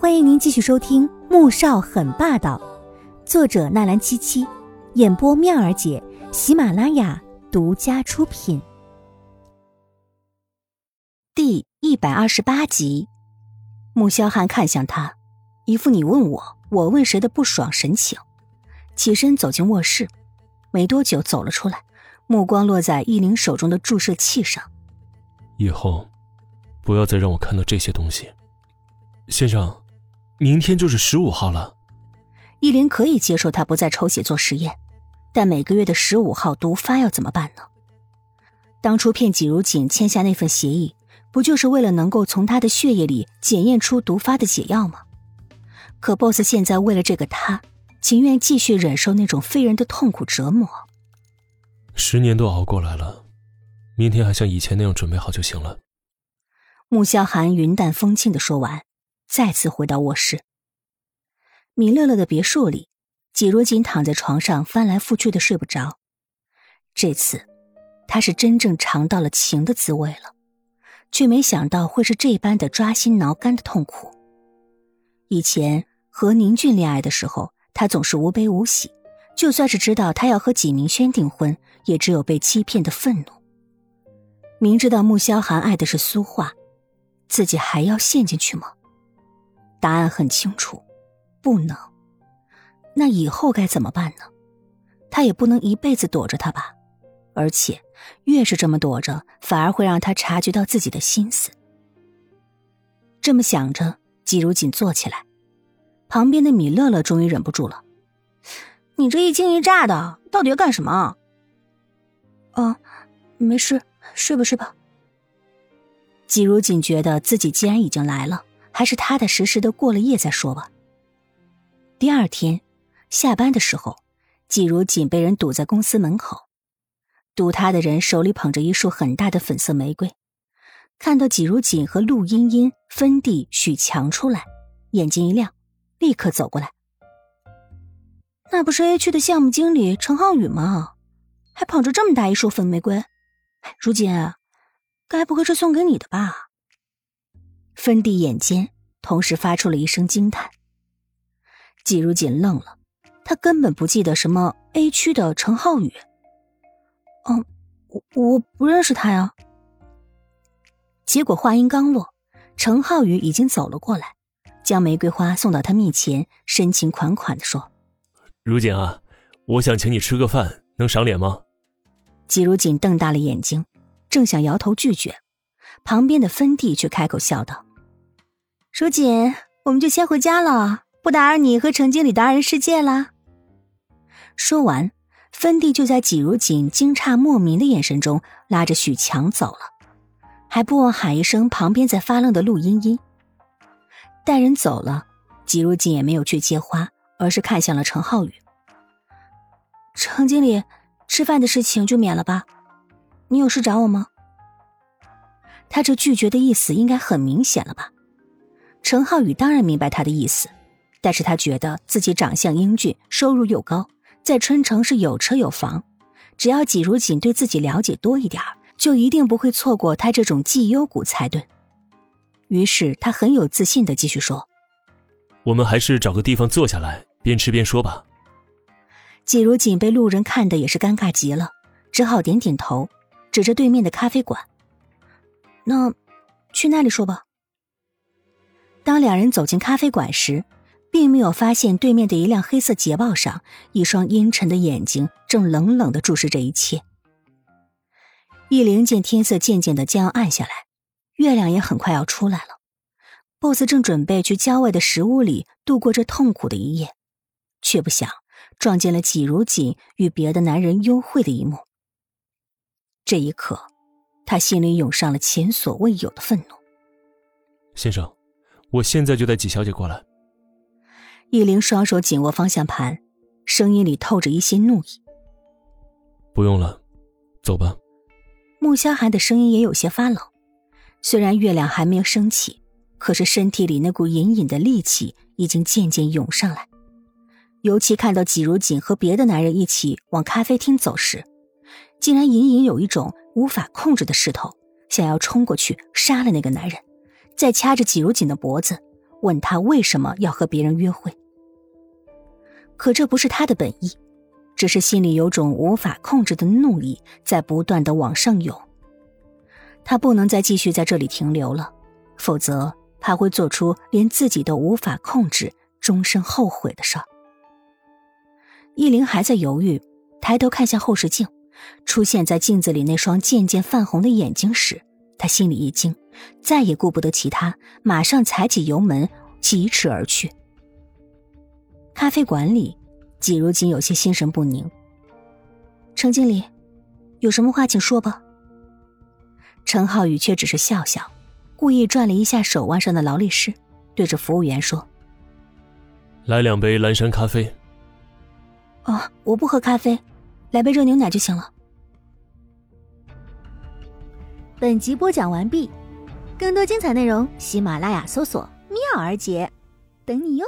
欢迎您继续收听《穆少很霸道》，作者纳兰七七，演播妙儿姐，喜马拉雅独家出品。第一百二十八集，穆萧寒看向他，一副你问我，我问谁的不爽神情，起身走进卧室，没多久走了出来，目光落在易灵手中的注射器上。以后，不要再让我看到这些东西，先生。明天就是十五号了，依林可以接受他不再抽血做实验，但每个月的十五号毒发要怎么办呢？当初骗季如锦签下那份协议，不就是为了能够从他的血液里检验出毒发的解药吗？可 BOSS 现在为了这个他，情愿继续忍受那种非人的痛苦折磨。十年都熬过来了，明天还像以前那样准备好就行了。穆萧寒云淡风轻的说完。再次回到卧室，米乐乐的别墅里，季如锦躺在床上翻来覆去的睡不着。这次，他是真正尝到了情的滋味了，却没想到会是这般的抓心挠肝的痛苦。以前和宁俊恋爱的时候，他总是无悲无喜，就算是知道他要和纪明轩订婚，也只有被欺骗的愤怒。明知道穆萧寒爱的是苏画，自己还要陷进去吗？答案很清楚，不能。那以后该怎么办呢？他也不能一辈子躲着他吧。而且，越是这么躲着，反而会让他察觉到自己的心思。这么想着，季如锦坐起来，旁边的米乐乐终于忍不住了：“你这一惊一乍的，到底要干什么？”“哦，没事，睡吧睡吧。”季如锦觉得自己既然已经来了。还是踏踏实实的过了夜再说吧。第二天下班的时候，季如锦被人堵在公司门口，堵他的人手里捧着一束很大的粉色玫瑰，看到季如锦和陆茵茵、芬蒂、许强出来，眼睛一亮，立刻走过来。那不是 A 区的项目经理陈浩宇吗？还捧着这么大一束粉玫瑰，如锦，该不会是送给你的吧？芬蒂眼尖，同时发出了一声惊叹。季如锦愣了，他根本不记得什么 A 区的陈浩宇。嗯，我我不认识他呀。结果话音刚落，陈浩宇已经走了过来，将玫瑰花送到他面前，深情款款的说：“如锦啊，我想请你吃个饭，能赏脸吗？”季如锦瞪大了眼睛，正想摇头拒绝，旁边的芬蒂却开口笑道。如锦，我们就先回家了，不打扰你和程经理的二人世界了。说完，芬蒂就在季如锦惊诧莫名的眼神中拉着许强走了，还不忘喊一声旁边在发愣的陆茵茵。带人走了，季如锦也没有去接花，而是看向了程浩宇。程经理，吃饭的事情就免了吧，你有事找我吗？他这拒绝的意思应该很明显了吧？陈浩宇当然明白他的意思，但是他觉得自己长相英俊，收入又高，在春城是有车有房，只要季如锦对自己了解多一点就一定不会错过他这种绩优股才对。于是他很有自信的继续说：“我们还是找个地方坐下来，边吃边说吧。”季如锦被路人看的也是尴尬极了，只好点点头，指着对面的咖啡馆：“那，去那里说吧。”当两人走进咖啡馆时，并没有发现对面的一辆黑色捷豹上，一双阴沉的眼睛正冷冷的注视这一切。易灵见天色渐渐的将要暗下来，月亮也很快要出来了，BOSS 正准备去郊外的石屋里度过这痛苦的一夜，却不想撞见了季如锦与别的男人幽会的一幕。这一刻，他心里涌上了前所未有的愤怒。先生。我现在就带季小姐过来。易灵双手紧握方向盘，声音里透着一些怒意。不用了，走吧。穆萧寒的声音也有些发冷。虽然月亮还没有升起，可是身体里那股隐隐的戾气已经渐渐涌上来。尤其看到季如锦和别的男人一起往咖啡厅走时，竟然隐隐有一种无法控制的势头，想要冲过去杀了那个男人。再掐着季如锦的脖子，问他为什么要和别人约会。可这不是他的本意，只是心里有种无法控制的怒意在不断的往上涌。他不能再继续在这里停留了，否则他会做出连自己都无法控制、终身后悔的事儿。依琳还在犹豫，抬头看向后视镜，出现在镜子里那双渐渐泛红的眼睛时，他心里一惊，再也顾不得其他，马上踩起油门疾驰而去。咖啡馆里，季如锦有些心神不宁。程经理，有什么话请说吧。陈浩宇却只是笑笑，故意转了一下手腕上的劳力士，对着服务员说：“来两杯蓝山咖啡。”哦，我不喝咖啡，来杯热牛奶就行了。本集播讲完毕，更多精彩内容，喜马拉雅搜索“妙儿姐”，等你哟。